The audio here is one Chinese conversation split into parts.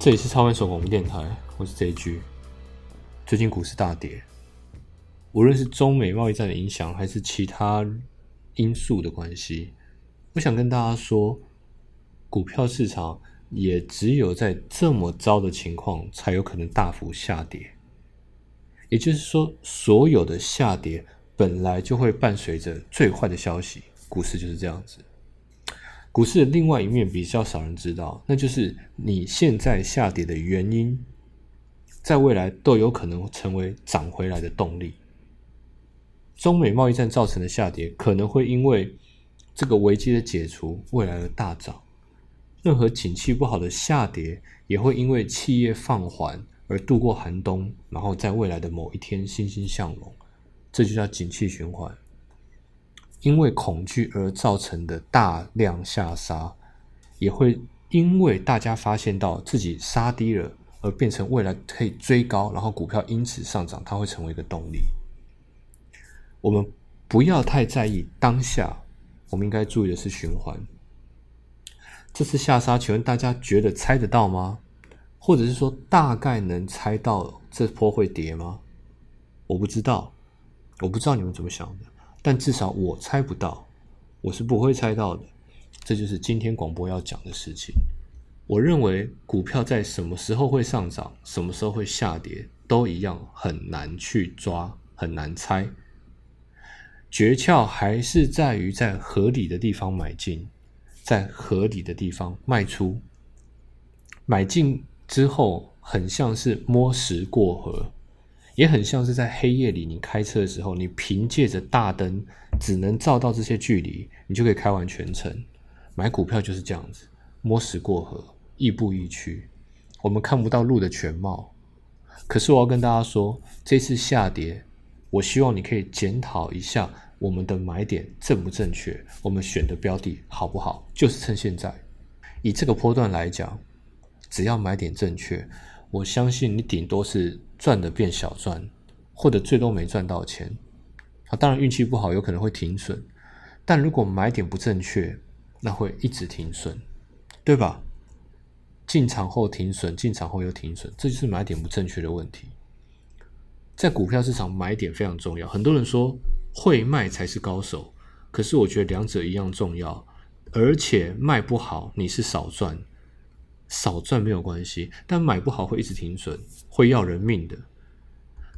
这里是超凡手广播电台，我是 JG。最近股市大跌，无论是中美贸易战的影响，还是其他因素的关系，我想跟大家说，股票市场也只有在这么糟的情况，才有可能大幅下跌。也就是说，所有的下跌本来就会伴随着最坏的消息，股市就是这样子。股市的另外一面比较少人知道，那就是你现在下跌的原因，在未来都有可能成为涨回来的动力。中美贸易战造成的下跌，可能会因为这个危机的解除，未来的大涨。任何景气不好的下跌，也会因为企业放缓而度过寒冬，然后在未来的某一天欣欣向荣。这就叫景气循环。因为恐惧而造成的大量下杀，也会因为大家发现到自己杀低了，而变成未来可以追高，然后股票因此上涨，它会成为一个动力。我们不要太在意当下，我们应该注意的是循环。这次下杀，请问大家觉得猜得到吗？或者是说大概能猜到这波会跌吗？我不知道，我不知道你们怎么想的。但至少我猜不到，我是不会猜到的。这就是今天广播要讲的事情。我认为股票在什么时候会上涨，什么时候会下跌，都一样很难去抓，很难猜。诀窍还是在于在合理的地方买进，在合理的地方卖出。买进之后，很像是摸石过河。也很像是在黑夜里，你开车的时候，你凭借着大灯只能照到这些距离，你就可以开完全程。买股票就是这样子，摸石过河，亦步亦趋。我们看不到路的全貌。可是我要跟大家说，这次下跌，我希望你可以检讨一下我们的买点正不正确，我们选的标的好不好？就是趁现在，以这个波段来讲，只要买点正确，我相信你顶多是。赚的变小赚，或者最多没赚到钱，啊，当然运气不好有可能会停损，但如果买点不正确，那会一直停损，对吧？进场后停损，进场后又停损，这就是买点不正确的问题。在股票市场，买点非常重要。很多人说会卖才是高手，可是我觉得两者一样重要，而且卖不好你是少赚。少赚没有关系，但买不好会一直停损，会要人命的。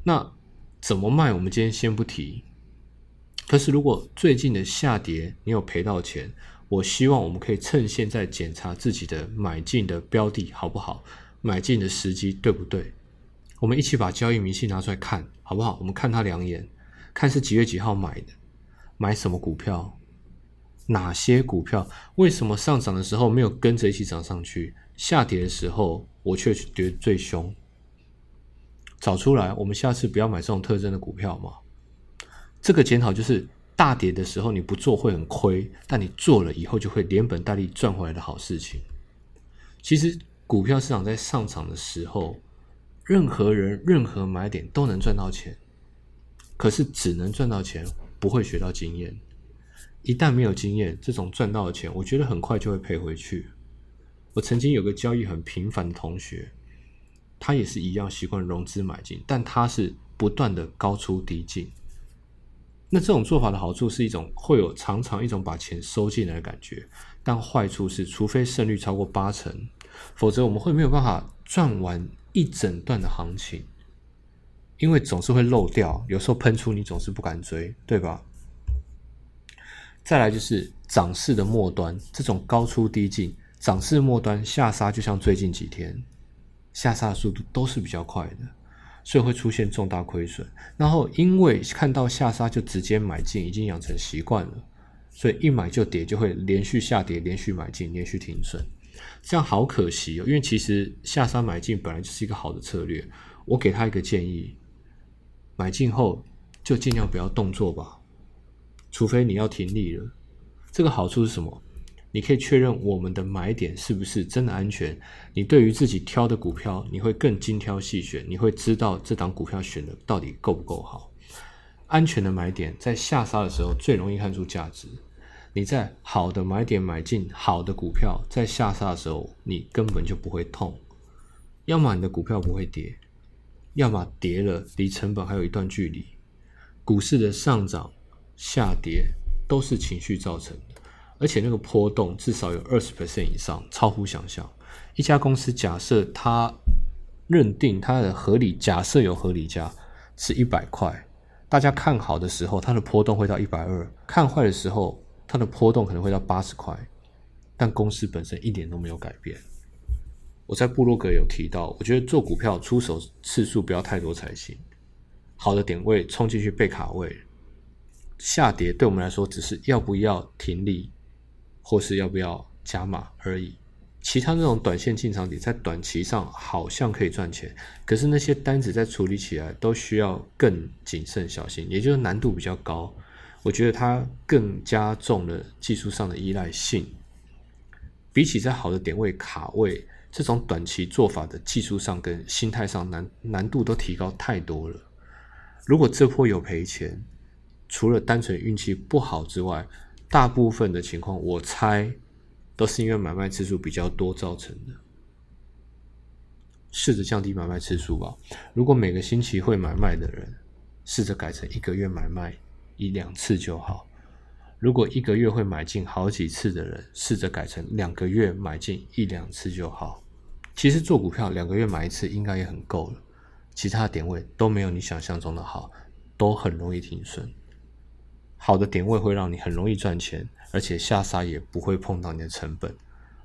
那怎么卖？我们今天先不提。可是如果最近的下跌你有赔到钱，我希望我们可以趁现在检查自己的买进的标的好不好，买进的时机对不对？我们一起把交易明细拿出来看，好不好？我们看他两眼，看是几月几号买的，买什么股票，哪些股票，为什么上涨的时候没有跟着一起涨上去？下跌的时候，我却跌最凶。找出来，我们下次不要买这种特征的股票嘛。这个检讨就是大跌的时候你不做会很亏，但你做了以后就会连本带利赚回来的好事情。其实股票市场在上涨的时候，任何人任何买点都能赚到钱，可是只能赚到钱，不会学到经验。一旦没有经验，这种赚到的钱，我觉得很快就会赔回去。我曾经有个交易很频繁的同学，他也是一样习惯融资买进，但他是不断的高出低进。那这种做法的好处是一种会有常常一种把钱收进来的感觉，但坏处是，除非胜率超过八成，否则我们会没有办法赚完一整段的行情，因为总是会漏掉，有时候喷出你总是不敢追，对吧？再来就是涨势的末端，这种高出低进。涨势末端下杀，就像最近几天下杀的速度都是比较快的，所以会出现重大亏损。然后因为看到下杀就直接买进，已经养成习惯了，所以一买就跌，就会连续下跌，连续买进，连续停损，这样好可惜哦。因为其实下杀买进本来就是一个好的策略。我给他一个建议：买进后就尽量不要动作吧，除非你要停利了。这个好处是什么？你可以确认我们的买点是不是真的安全？你对于自己挑的股票，你会更精挑细选，你会知道这档股票选的到底够不够好。安全的买点在下杀的时候最容易看出价值。你在好的买点买进好的股票，在下杀的时候你根本就不会痛。要么你的股票不会跌，要么跌了离成本还有一段距离。股市的上涨、下跌都是情绪造成的，而且那个波动至少有二十 percent 以上，超乎想象。一家公司假设它认定它的合理，假设有合理价是一百块，大家看好的时候，它的波动会到一百二；看坏的时候，它的波动可能会到八十块。但公司本身一点都没有改变。我在布洛格有提到，我觉得做股票出手次数不要太多才行。好的点位冲进去被卡位，下跌对我们来说只是要不要停利，或是要不要加码而已。其他那种短线进场点在短期上好像可以赚钱，可是那些单子在处理起来都需要更谨慎小心，也就是难度比较高。我觉得它更加重了技术上的依赖性。比起在好的点位卡位，这种短期做法的技术上跟心态上难难度都提高太多了。如果这波有赔钱，除了单纯运气不好之外，大部分的情况我猜都是因为买卖次数比较多造成的。试着降低买卖次数吧。如果每个星期会买卖的人，试着改成一个月买卖一两次就好。如果一个月会买进好几次的人，试着改成两个月买进一两次就好。其实做股票两个月买一次应该也很够了。其他点位都没有你想象中的好，都很容易停损。好的点位会让你很容易赚钱，而且下杀也不会碰到你的成本。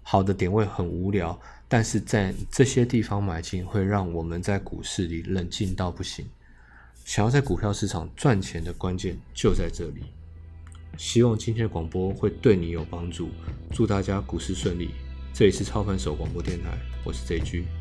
好的点位很无聊，但是在这些地方买进会让我们在股市里冷静到不行。想要在股票市场赚钱的关键就在这里。希望今天的广播会对你有帮助，祝大家股市顺利。这里是超凡手广播电台，我是 J G。